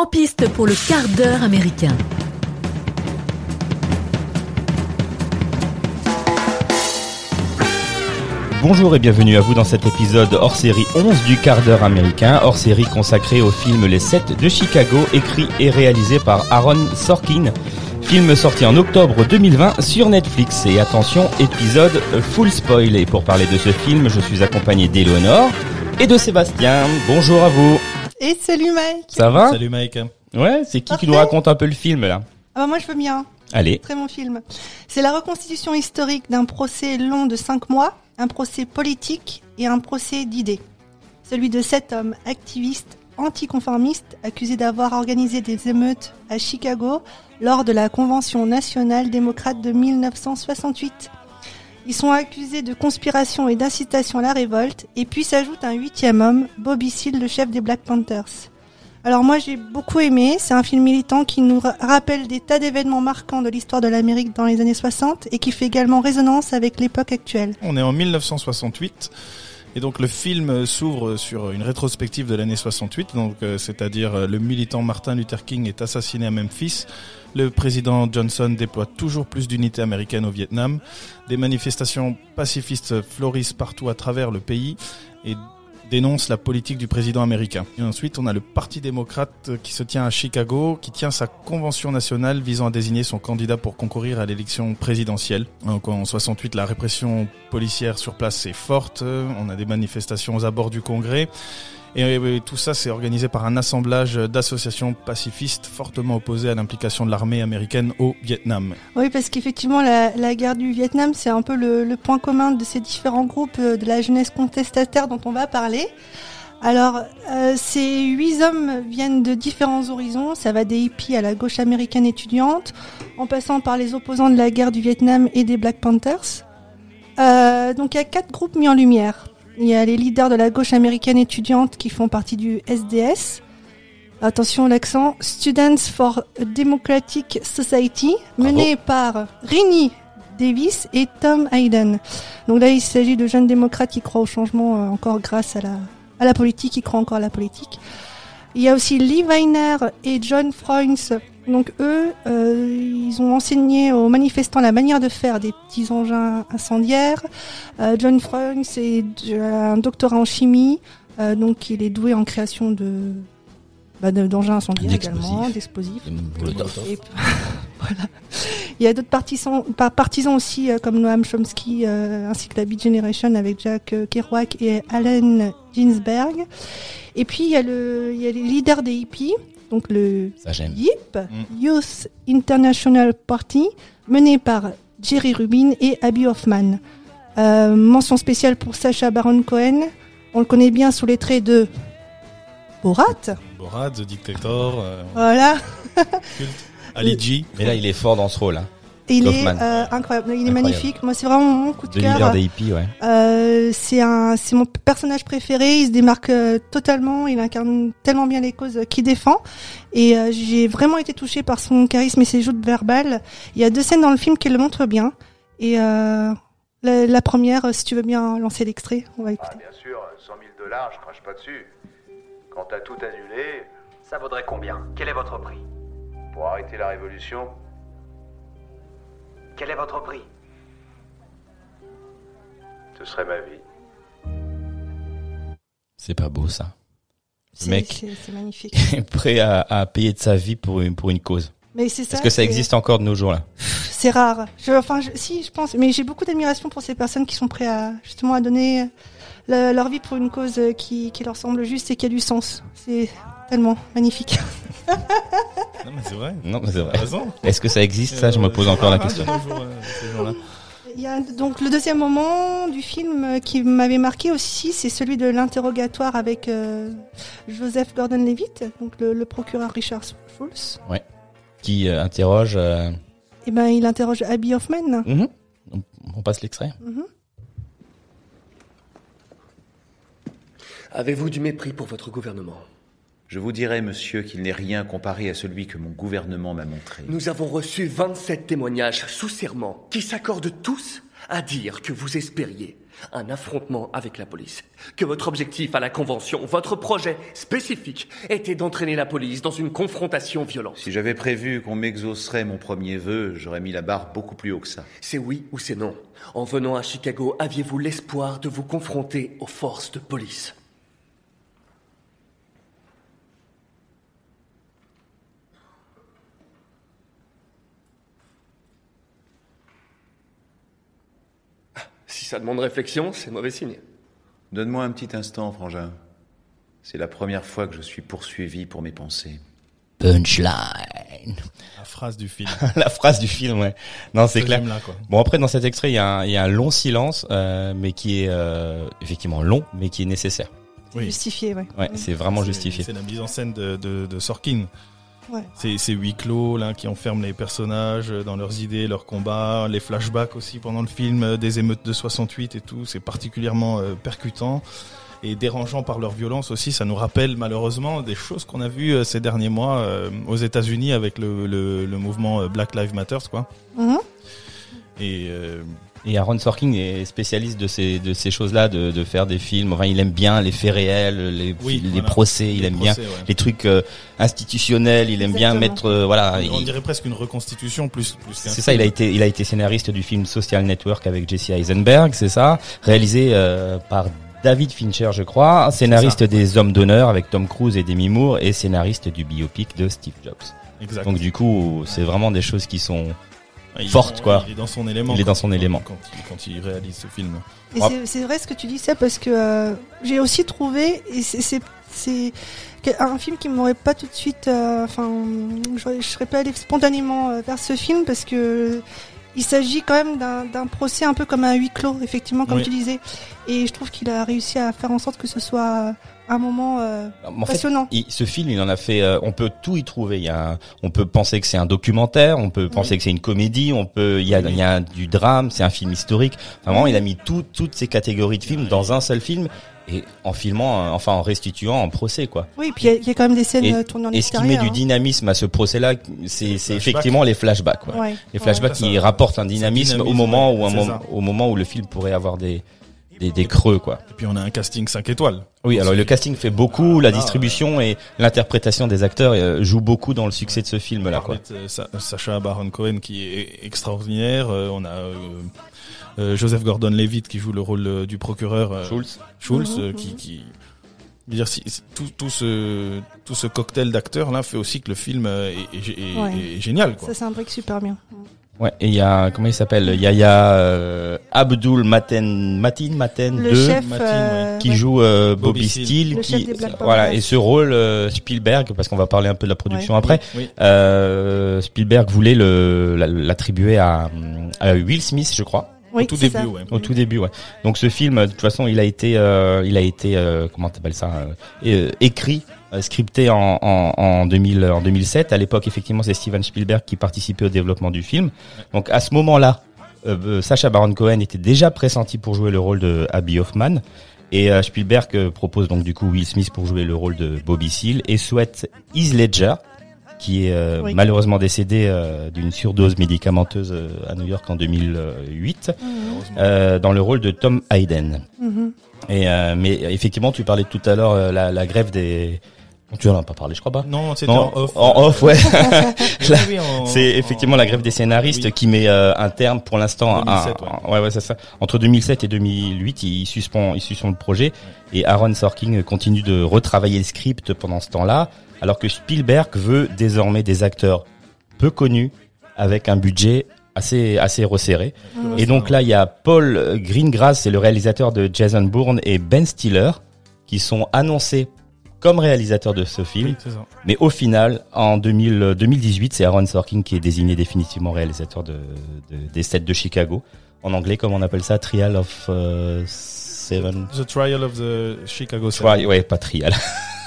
En piste pour le quart d'heure américain. Bonjour et bienvenue à vous dans cet épisode hors série 11 du quart d'heure américain, hors série consacré au film Les 7 de Chicago, écrit et réalisé par Aaron Sorkin. Film sorti en octobre 2020 sur Netflix. Et attention, épisode full spoil. Et pour parler de ce film, je suis accompagné d'Éléonore et de Sébastien. Bonjour à vous. Et salut Mike. Ça va Salut Mike. Ouais, c'est qui Parfait. qui nous raconte un peu le film là Ah bah moi je veux bien. Allez. Très bon film. C'est la reconstitution historique d'un procès long de cinq mois, un procès politique et un procès d'idées. Celui de sept hommes activistes anticonformistes accusés d'avoir organisé des émeutes à Chicago lors de la Convention nationale démocrate de 1968. Ils sont accusés de conspiration et d'incitation à la révolte, et puis s'ajoute un huitième homme, Bobby Seale, le chef des Black Panthers. Alors moi j'ai beaucoup aimé, c'est un film militant qui nous ra- rappelle des tas d'événements marquants de l'histoire de l'Amérique dans les années 60 et qui fait également résonance avec l'époque actuelle. On est en 1968 et donc le film s'ouvre sur une rétrospective de l'année 68, donc euh, c'est-à-dire euh, le militant Martin Luther King est assassiné à Memphis, le président Johnson déploie toujours plus d'unités américaines au Vietnam, des manifestations pacifistes florissent partout à travers le pays. Et dénoncent la politique du président américain. Ensuite, on a le Parti démocrate qui se tient à Chicago, qui tient sa convention nationale visant à désigner son candidat pour concourir à l'élection présidentielle. En 68, la répression policière sur place est forte. On a des manifestations aux abords du Congrès. Et euh, tout ça, c'est organisé par un assemblage d'associations pacifistes fortement opposées à l'implication de l'armée américaine au Vietnam. Oui, parce qu'effectivement, la, guerre du Vietnam, c'est un peu le, le point commun de ces différents groupes euh, de la jeunesse contestataire dont on va parler. Alors, euh, ces huit hommes viennent de différents horizons. Ça va des hippies à la gauche américaine étudiante, en passant par les opposants de la guerre du Vietnam et des Black Panthers. Euh, donc, il y a quatre groupes mis en lumière. Il y a les leaders de la gauche américaine étudiante qui font partie du SDS. Attention l'accent. Students for a Democratic Society, mené par Rini Davis et Tom Hayden. Donc là, il s'agit de jeunes démocrates qui croient au changement euh, encore grâce à la, à la politique, qui croient encore à la politique. Il y a aussi Lee Weiner et John Freunz. Donc eux, euh, ils ont enseigné aux manifestants la manière de faire des petits engins incendiaires. Euh, John Freunz est un doctorat en chimie, euh, donc il est doué en création de bah, de- d'engins incendiaires également, d'explosifs. Et- voilà. Il y a d'autres partisans, par- partisans aussi, euh, comme Noam Chomsky, euh, ainsi que la Beat Generation avec Jack euh, Kerouac et Allen Ginsberg. Et puis il y a le, il y a les leaders des hippies, donc le Ça. YIP, Youth International Party, mené par Jerry Rubin et Abby Hoffman. Euh, mention spéciale pour Sacha Baron Cohen. On le connaît bien sous les traits de Borat. Borat, The Dictator, euh, Voilà. Ali G. Mais là il est fort dans ce rôle. Hein. Et il est euh, incroyable. Il est Incroyable. magnifique. Moi, c'est vraiment mon coup de De leader cœur. des hippies, ouais. Euh, c'est un, c'est mon personnage préféré. Il se démarque euh, totalement. Il incarne tellement bien les causes qu'il défend. Et euh, j'ai vraiment été touchée par son charisme et ses joutes verbales. Il y a deux scènes dans le film qui le montrent bien. Et euh, la, la première, euh, si tu veux bien lancer l'extrait, on va Ah, écouter. bien sûr, 100 000 dollars, je crache pas dessus. Quand t'as tout annulé, Ça vaudrait combien? Quel est votre prix? pour arrêter la révolution, Quel est votre prix? Ce serait ma vie. C'est pas beau ça. C'est, mec. c'est, c'est magnifique. Prêt à, à payer de sa vie pour une, pour une cause. Mais c'est ça. Est-ce que ça existe encore de nos jours là? C'est rare. Je, enfin, je- si, je pense. Mais j'ai beaucoup d'admiration pour ces personnes qui sont prêtes à justement à donner le- leur vie pour une cause qui, qui leur semble juste et qui a du sens. C'est tellement magnifique. Non mais c'est vrai. Non, mais c'est vrai. raison. Est-ce que ça existe ça? Je me Euh, pose encore la question. jours, euh. Il y a donc le deuxième moment du film euh, qui m'avait marqué aussi, c'est celui de l'interrogatoire avec euh, Joseph Gordon-Levitt, donc le, le procureur Richard Schultz. Qui euh, interroge. euh, Et ben, il interroge Abby Hoffman. mhm. On- On passe l'extrait. Mhm. Avez-vous du mépris pour votre gouvernement? Je vous dirai, monsieur, qu'il n'est rien comparé à celui que mon gouvernement m'a montré. Nous avons reçu 27 témoignages sous serment qui s'accordent tous à dire que vous espériez un affrontement avec la police. Que votre objectif à la convention, votre projet spécifique, était d'entraîner la police dans une confrontation violente. Si j'avais prévu qu'on m'exaucerait mon premier vœu, j'aurais mis la barre beaucoup plus haut que ça. C'est oui ou c'est non. En venant à Chicago, aviez-vous l'espoir de vous confronter aux forces de police? Ça demande réflexion, c'est mauvais signe. Donne-moi un petit instant, Frangin. C'est la première fois que je suis poursuivi pour mes pensées. Punchline. La phrase du film. la phrase du film, ouais. Non, c'est Ce clair. j'aime là, quoi. Bon après dans cet extrait il y a un, il y a un long silence, euh, mais qui est euh, effectivement long, mais qui est nécessaire. Oui. Justifié, ouais. Ouais, c'est vraiment justifié. C'est la mise en scène de, de, de Sorkin. Ouais. C'est ces huis clos là qui enferment les personnages dans leurs idées, leurs combats, les flashbacks aussi pendant le film euh, des émeutes de 68 et tout. C'est particulièrement euh, percutant et dérangeant par leur violence aussi. Ça nous rappelle malheureusement des choses qu'on a vues euh, ces derniers mois euh, aux États-Unis avec le, le, le mouvement Black Lives Matter, quoi. Mhm. Et euh, Et Aaron Sorkin est spécialiste de ces de ces choses-là, de, de faire des films. Enfin, il aime bien les faits réels, les Oui, les voilà. procès. Il les aime bien ouais. les trucs euh, institutionnels. Il aime bien mettre euh, voilà. on il- dirait presque une reconstitution plus plus qu'un C'est ça, il a été, il a été scénariste du film Social Network avec Jesse Eisenberg, c'est ça, réalisé euh, par David Fincher, je crois, scénariste des Hommes d'honneur avec Tom Cruise et Demi Moore et scénariste du biopic de Steve Jobs. Exact. Donc du coup, c'est vraiment des choses qui sont Il est forte, dans- quoi. Il est dans son élément. Il est quand dans son élément. Quand il, quand il réalise ce film. Et Ah. c'est- vrai ce que tu dis ça parce que euh, j'ai aussi trouvé et c'est un film qui m'aurait pas tout de suite euh, enfin je, je serais pas allé spontanément euh, vers ce film parce que il s'agit quand même d'un d'un procès un peu comme un huis clos effectivement comme Oui. tu disais et je trouve qu'il a réussi à faire en sorte que ce soit un moment euh, En fait, passionnant. il- ce film, il en a fait. euh, on peut tout y trouver. Il y a, un- on peut penser que c'est un documentaire, on peut penser que c'est une comédie, on peut. Il y a, il y a du drame, c'est un film historique. Enfin, vraiment, il a mis tout, toutes ces catégories de films dans un seul film et en filmant, euh, enfin en restituant en procès, quoi. Oui, puis il y a- il y, a quand même des scènes Et- euh, tournées en Et ce qui met du hein. dynamisme à ce procès-là, c'est effectivement les flashbacks. quoi. Ouais, Les flashbacks qui ça- rapportent un dynamisme, au moment ouais, où un ça. au moment où le film pourrait avoir des des, des creux, quoi. Et puis on a un casting 5 étoiles. Oui, alors le casting fait beaucoup, la Ah, distribution et l'interprétation des acteurs euh, jouent beaucoup dans le succès de ce film-là, quoi. Parmi, euh, Sa- Sacha Baron Cohen qui est extraordinaire. Euh, on a euh, euh, Joseph Gordon-Levitt qui joue le rôle euh, du procureur euh, Schultz. Schultz, Mhm, euh, qui, qui dire, si, tout, tout ce tout ce cocktail d'acteurs là fait aussi que le film est, est- est- Ouais. est génial. Quoi. Ça s'imbrique super bien. Ouais, et il y a comment il s'appelle Yaya euh, Abdul Maten Matin Maten Le 2 chef Martin, euh, qui ouais. joue euh, Bobby, Bobby Steele, Steele. Le qui chef des Black voilà et ce rôle euh, Spielberg parce qu'on va parler un peu de la production après Oui. euh, Spielberg voulait le la- l'attribuer à, à Will Smith je crois Oui, Au tout début, ça. ouais. au tout début ouais donc ce film de toute façon il a été euh, il a été euh, comment t'appelles ça euh, écrit scripté en, en, en 2000 en 2007 à l'époque effectivement c'est Steven Spielberg qui participait au développement du film donc à ce moment-là euh, euh, Sacha Baron Cohen était déjà pressenti pour jouer le rôle de Abby Hoffman et euh, Spielberg euh, propose donc du coup Will Smith pour jouer le rôle de Bobby Seale et souhaite Heath Ledger qui est euh, Oui. malheureusement décédé euh, d'une surdose médicamenteuse euh, à New York en 2008 Mhm, Heureusement. euh, dans le rôle de Tom Hayden. mhm. Et euh, mais effectivement, tu parlais tout à l'heure euh, la, la grève des. Tu en as pas parlé, je crois pas. Non, c'était en off. En off, ouais. Oui, en- C'est effectivement en- la grève des scénaristes oui. qui met euh, un terme pour l'instant. à- 2007, à- ouais, ouais, c'est ça. Entre 2007 et 2008, il suspend, il suspend le projet. Et Aaron Sorkin continue de retravailler le script pendant ce temps-là, alors que Spielberg veut désormais des acteurs peu connus avec un budget assez assez resserré. Et donc là, il y a Paul Greengrass, c'est le réalisateur de Jason Bourne, et Ben Stiller, qui sont annoncés comme réalisateurs de ce film. Oui, c'est ça. Mais au final, en 2000, euh, 2018, c'est Aaron Sorkin qui est désigné définitivement réalisateur de, de- des sets de Chicago. En anglais, comme on appelle ça, Trial of euh, Seven. The Trial of the Chicago Seven. Trial, ouais, pas Trial.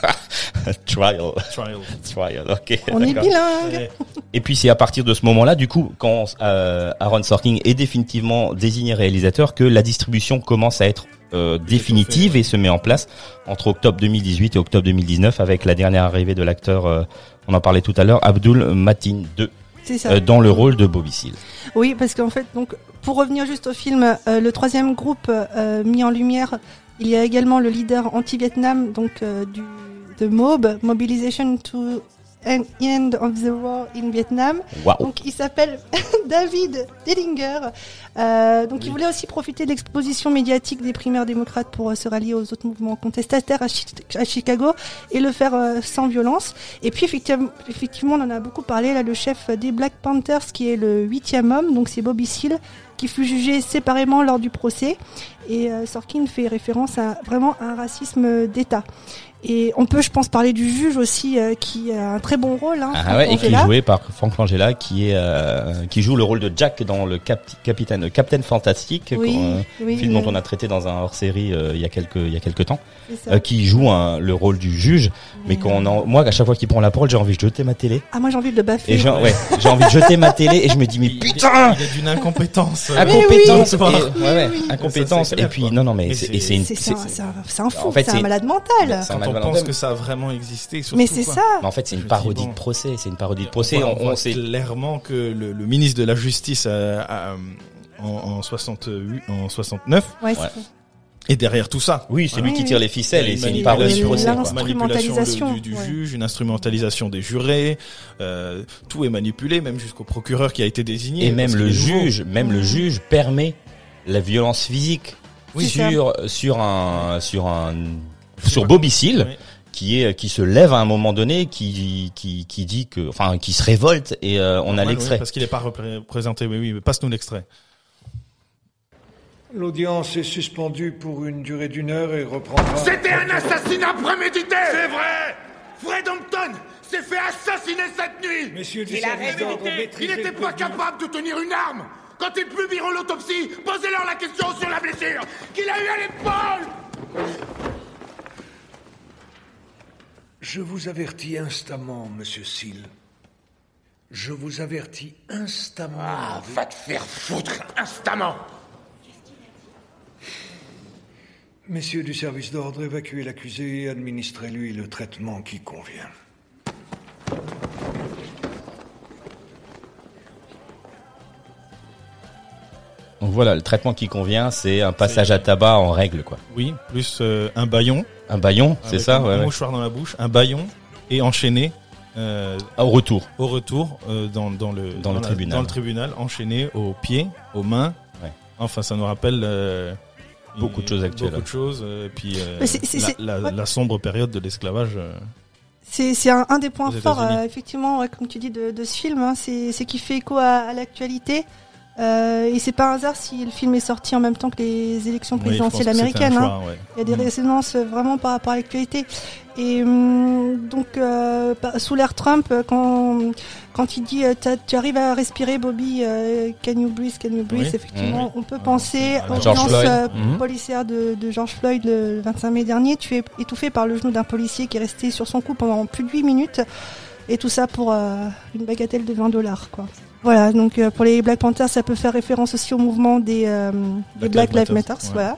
trial, Trial. Trial, ok. On est bilingue. Et puis c'est à partir de ce moment-là, du coup, quand euh, Aaron Sorkin est définitivement désigné réalisateur, que la distribution commence à être euh, définitive fait, ouais. et se met en place entre octobre 2018 et octobre 2019 avec la dernière arrivée de l'acteur, euh, on en parlait tout à l'heure, Abdul Matin 2. C'est ça. euh, dans le rôle de Bobby Seale. Oui, parce qu'en fait, donc, pour revenir juste au film, euh, le troisième groupe mis en lumière, il y a également le leader anti-Vietnam, donc du de MOB, Mobilization to End End of the War in Vietnam. Waouh. Donc, il s'appelle David Dellinger. Euh, donc, il voulait aussi profiter de l'exposition médiatique des primaires démocrates pour euh, se rallier aux autres mouvements contestataires à, Chi- à Chicago et le faire euh, sans violence. Et puis, effectivement, effectivement, on en a beaucoup parlé, là, le chef des Black Panthers, qui est le huitième homme, donc c'est Bobby Seale, qui fut jugé séparément lors du procès. Et euh, Sorkin fait référence à vraiment à un racisme d'État. Et on peut, je pense, parler du juge aussi, euh, qui a un très bon rôle. Hein, Ah ouais, et qui est joué par Frank Langella, qui est euh, qui joue le rôle de Jack dans le cap capitaine Captain Oui, qu'on, euh, oui, film dont on a traité dans un hors-série euh, il y a quelques il y a quelques temps, euh, qui joue un- le rôle du juge, mais qu'on en, moi à chaque fois qu'il prend la parole, j'ai envie de jeter ma télé Ah, moi j'ai envie de le baffer. et j'ai ouais, j'ai envie de jeter ma télé et je me dis mais putain Il est d'une incompétence. incompétence oui. et, ouais, ouais, oui, oui. incompétence Ça, c'est clair, et puis non non mais Mais c'est c'est- et c'est une C'est un, c'est un- fou, c'est- un malade mental. Malade pense que ça a vraiment existé. surtout, Mais c'est ça. Mais en fait, c'est une parodie de procès. C'est une parodie de procès. On, on voit sait. clairement que le, le ministre de la Justice a- a, en, en 68, en 69 Ouais, est derrière tout ça. Oui, c'est lui qui tire les ficelles et c'est une manipulation. parodie de procès. Manipulation du, du ouais. juge, une instrumentalisation des jurés, euh, tout est manipulé, même jusqu'au procureur qui a été désigné. Et même le juge, même le juge permet la violence physique Oui, sur sur un sur un sur Bobby Seale Oui. qui est qui se lève à un moment donné qui qui qui dit que enfin qui se révolte et euh, on a oui, l'extrait. parce qu'il n'est pas représenté. Mais oui, mais passe-nous l'extrait. L'audience est suspendue pour une durée d'une heure et reprendra. C'était un assassinat prémédité C'est vrai Fred Hampton s'est fait assassiner cette nuit Messieurs du Il a service d'ordre, Il n'était pas capable de tenir une arme Quand ils publieront l'autopsie, posez-leur la question sur la blessure qu'il a eue à l'épaule Je vous avertis instamment, monsieur Seal. Je vous avertis instamment. Ah, va te faire foutre instamment Messieurs du service d'ordre, évacuez l'accusé et administrez-lui le traitement qui convient. Donc voilà, le traitement qui convient, c'est un passage à tabac en règle quoi. Oui, plus euh, un baillon. Un baillon, c'est ça un, ouais, un ouais. mouchoir dans la bouche, un baillon et enchaîné euh, Au retour. au retour euh, dans, dans le Dans le la- tribunal. dans le tribunal, enchaîné aux pieds, aux mains. Ouais. Enfin, ça nous rappelle euh, Beaucoup de choses actuelles. Beaucoup de choses. et puis euh, Mais c'est- c'est- la, c'est- la- ouais. la sombre période de l'esclavage. euh, C'est c'est un, un des points forts, euh, effectivement, ouais, comme tu dis, de, de ce film. hein, c'est c'est qu'il fait écho à, à l'actualité. Euh, et c'est pas un hasard si le film est sorti en même temps que les élections présidentielles américaines. hein. ouais. Il y a des Mm. résonances euh, vraiment par rapport à l'actualité. Et hum, donc, euh, par- sous l'ère Trump, euh, quand, quand il dit euh, tu arrives à respirer, Bobby, euh, can you breathe, can you breathe, Oui. effectivement, on peut penser aux George violences Floyd. euh, Mhm. policières de, de George Floyd le 25 mai dernier, tué, étouffé par le genou d'un policier qui est resté sur son cou pendant plus de 8 minutes. Et tout ça pour euh, une bagatelle de 20 dollars, quoi. Voilà, donc euh, pour les Black Panthers, ça peut faire référence aussi au mouvement des, euh, des Black Lives Matter, ouais, voilà,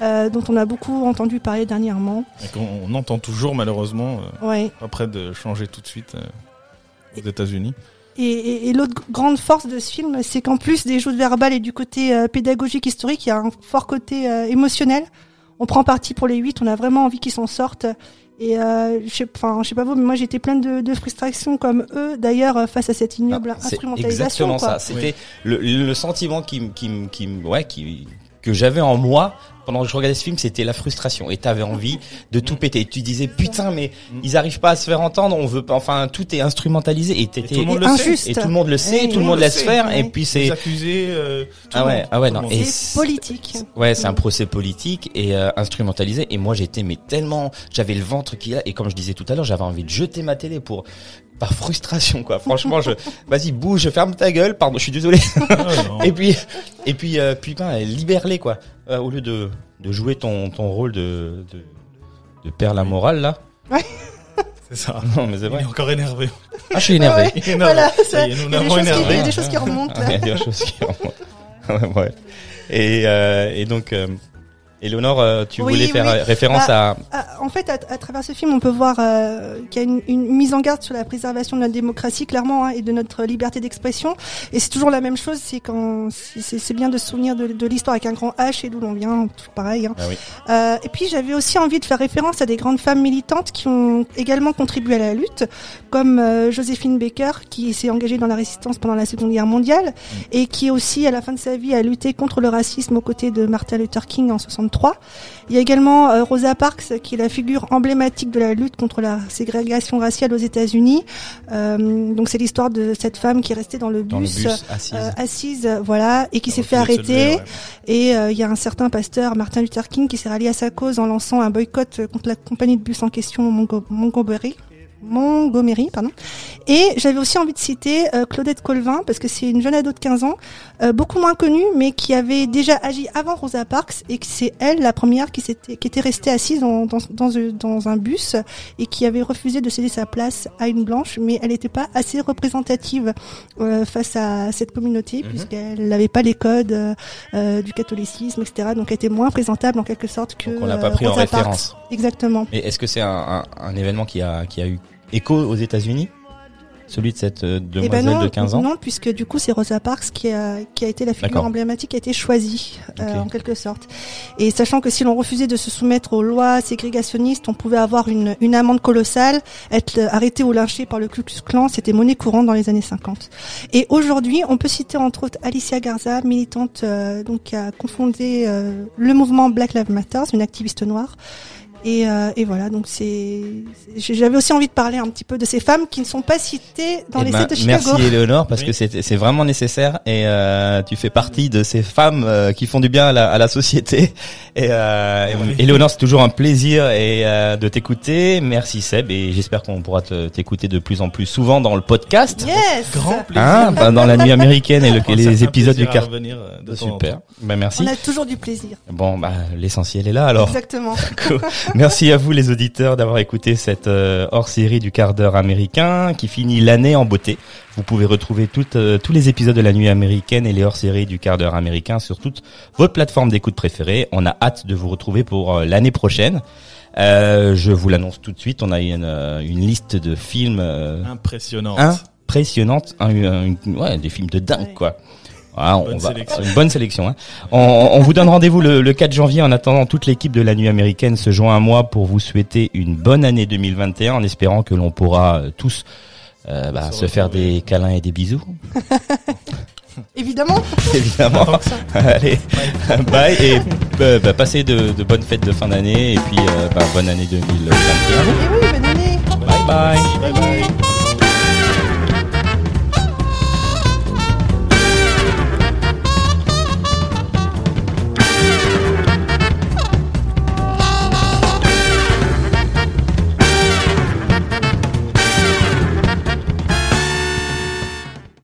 euh, dont on a beaucoup entendu parler dernièrement. Et qu'on on entend toujours malheureusement euh, Ouais. pas près de changer tout de suite euh, aux États-Unis. Et, et- et l'autre grande force de ce film, c'est qu'en plus des joutes verbales et du côté euh, pédagogique historique, il y a un fort côté euh, émotionnel. On prend parti pour les huit, on a vraiment envie qu'ils s'en sortent. Et euh, je sais, enfin, je sais pas vous, mais moi j'étais pleine de, de frustration comme eux, d'ailleurs, euh, face à cette ignoble Ah, instrumentalisation. exactement quoi. ça. C'était le, le sentiment qui, qui, qui, ouais, qui, que j'avais en moi pendant que je regardais ce film, c'était la frustration. Et t'avais envie de tout péter. Et tu disais putain, mais ils arrivent pas à se faire entendre. On veut pas. Enfin, tout est instrumentalisé. Et t'étais tout le monde Et le sait. injuste. et tout le monde le sait, tout le monde le laisse faire. Et puis c'est accusés. euh, tout Ah ouais, monde, ah ouais, non. Et C'est politique. Ouais, c'est un procès politique et euh, instrumentalisé. Et moi, j'étais mais tellement, j'avais le ventre qui a. Et comme je disais tout à l'heure, j'avais envie de jeter ma télé pour par frustration quoi. Franchement, je vas-y bouge, ferme ta gueule. Pardon, je suis désolé. Ah, et puis et puis euh, puis ben, libère-les quoi. Euh, au lieu de de jouer ton ton rôle de de, de père la morale là. C'est ça. Non mais c'est Il vrai. est encore énervé. Ah, je suis énervé. Il est énervé. Voilà, Ça y est, nous il y a des l'avons choses qui- il y énervé. a des choses qui remontent Ouais, il y a des choses qui remontent. ouais, ouais. Et, euh, et donc, euh, Éléonore, euh, tu Oui, voulais faire oui. référence Bah, à... Ah, En fait, à, à travers ce film, on peut voir euh, qu'il y a une, une mise en garde sur la préservation de notre démocratie, clairement, hein, et de notre liberté d'expression. Et c'est toujours la même chose, c'est quand c'est- bien de se souvenir de, de l'histoire avec un grand H et d'où l'on vient, tout pareil. hein. Ah oui. Euh, et puis j'avais aussi envie de faire référence à des grandes femmes militantes qui ont également contribué à la lutte, comme euh, Joséphine Baker, qui s'est engagée dans la résistance pendant la Seconde Guerre mondiale, et qui aussi, à la fin de sa vie, a lutté contre le racisme aux côtés de Martin Luther King en 63. Il y a également euh, Rosa Parks, qui est la figure emblématique de la lutte contre la ségrégation raciale aux États-Unis. Euh, donc c'est l'histoire de cette femme qui est restée dans le Dans le bus, assise. euh, assise, voilà, et qui s'est fait lever, arrêter. ouais. Et euh, il y a un certain pasteur, Martin Luther King, qui s'est rallié à sa cause en lançant un boycott contre la compagnie de bus en question, Montgomery. Montgomery, pardon. Et j'avais aussi envie de citer euh, Claudette Colvin, parce que c'est une jeune ado de 15 ans, euh, beaucoup moins connue, mais qui avait déjà agi avant Rosa Parks, et que c'est elle, la première, qui, s'était, qui était restée assise dans, dans, dans, un- dans un bus, et qui avait refusé de céder sa place à une blanche, mais elle n'était pas assez représentative euh, face à cette communauté, Mhm. puisqu'elle n'avait pas les codes euh, euh, du catholicisme, etc. Donc elle était moins présentable en quelque sorte que Donc on l'a pas euh, pris en Rosa Parks. référence. Exactement. Et est-ce que c'est un, un, un événement qui a, qui a eu écho aux États-Unis Celui de cette euh, Eh ben demoiselle non, de 15 ans non, puisque du coup c'est Rosa Parks qui a, qui a été la figure emblématique, qui a été choisie euh, en quelque sorte. Et sachant que si l'on refusait de se soumettre aux lois ségrégationnistes, on pouvait avoir une, une amende colossale, être euh, arrêté ou lynché par le Ku Klux Klan, c'était monnaie courante dans les années 50. Et aujourd'hui, on peut citer entre autres Alicia Garza, militante euh, donc qui a confondé euh, le mouvement Black Lives Matter, une activiste noire. Et, euh, et voilà, donc c'est. J'avais aussi envie de parler un petit peu de ces femmes qui ne sont pas citées dans Eh les ben, de Chicago. Merci Éléonore parce Oui. que c'est c'est vraiment nécessaire et euh, tu fais partie de ces femmes euh, qui font du bien à la, à la société. Et, euh, Oui. Éléonore, c'est toujours un plaisir et euh, de t'écouter. Merci Seb et j'espère qu'on pourra te- t'écouter de plus en plus souvent dans le podcast. Yes Grand plaisir. Hein, dans la nuit américaine et le- les épisodes du revenir, euh, de Super. Bah, merci. On a toujours du plaisir. Bon, bah, l'essentiel est là alors. Exactement. Merci à vous les auditeurs d'avoir écouté cette euh, hors-série du quart d'heure américain qui finit l'année en beauté. Vous pouvez retrouver toutes, euh, tous les épisodes de la nuit américaine et les hors-séries du quart d'heure américain sur toute votre plateforme d'écoute préférée. On a hâte de vous retrouver pour euh, l'année prochaine. Euh, je vous l'annonce tout de suite, on a une, une liste de films euh, Impressionnante. impressionnante, un- ouais, des films de dingue Ouais. quoi. Voilà, on Bonne va, sélection. une bonne sélection. Hein. On, on vous donne rendez-vous le, le 4 janvier. En attendant, toute l'équipe de la nuit américaine se joint à moi pour vous souhaiter une bonne année 2021, en espérant que l'on pourra euh, tous euh, bah, Se se faire des câlins et des bisous, Évidemment. évidemment. Allez, bye et euh, bah, passez de, de bonnes fêtes de fin d'année et puis euh, bah, bonne année 2021. Et oui, bonne année. Bye bye. Bye bye.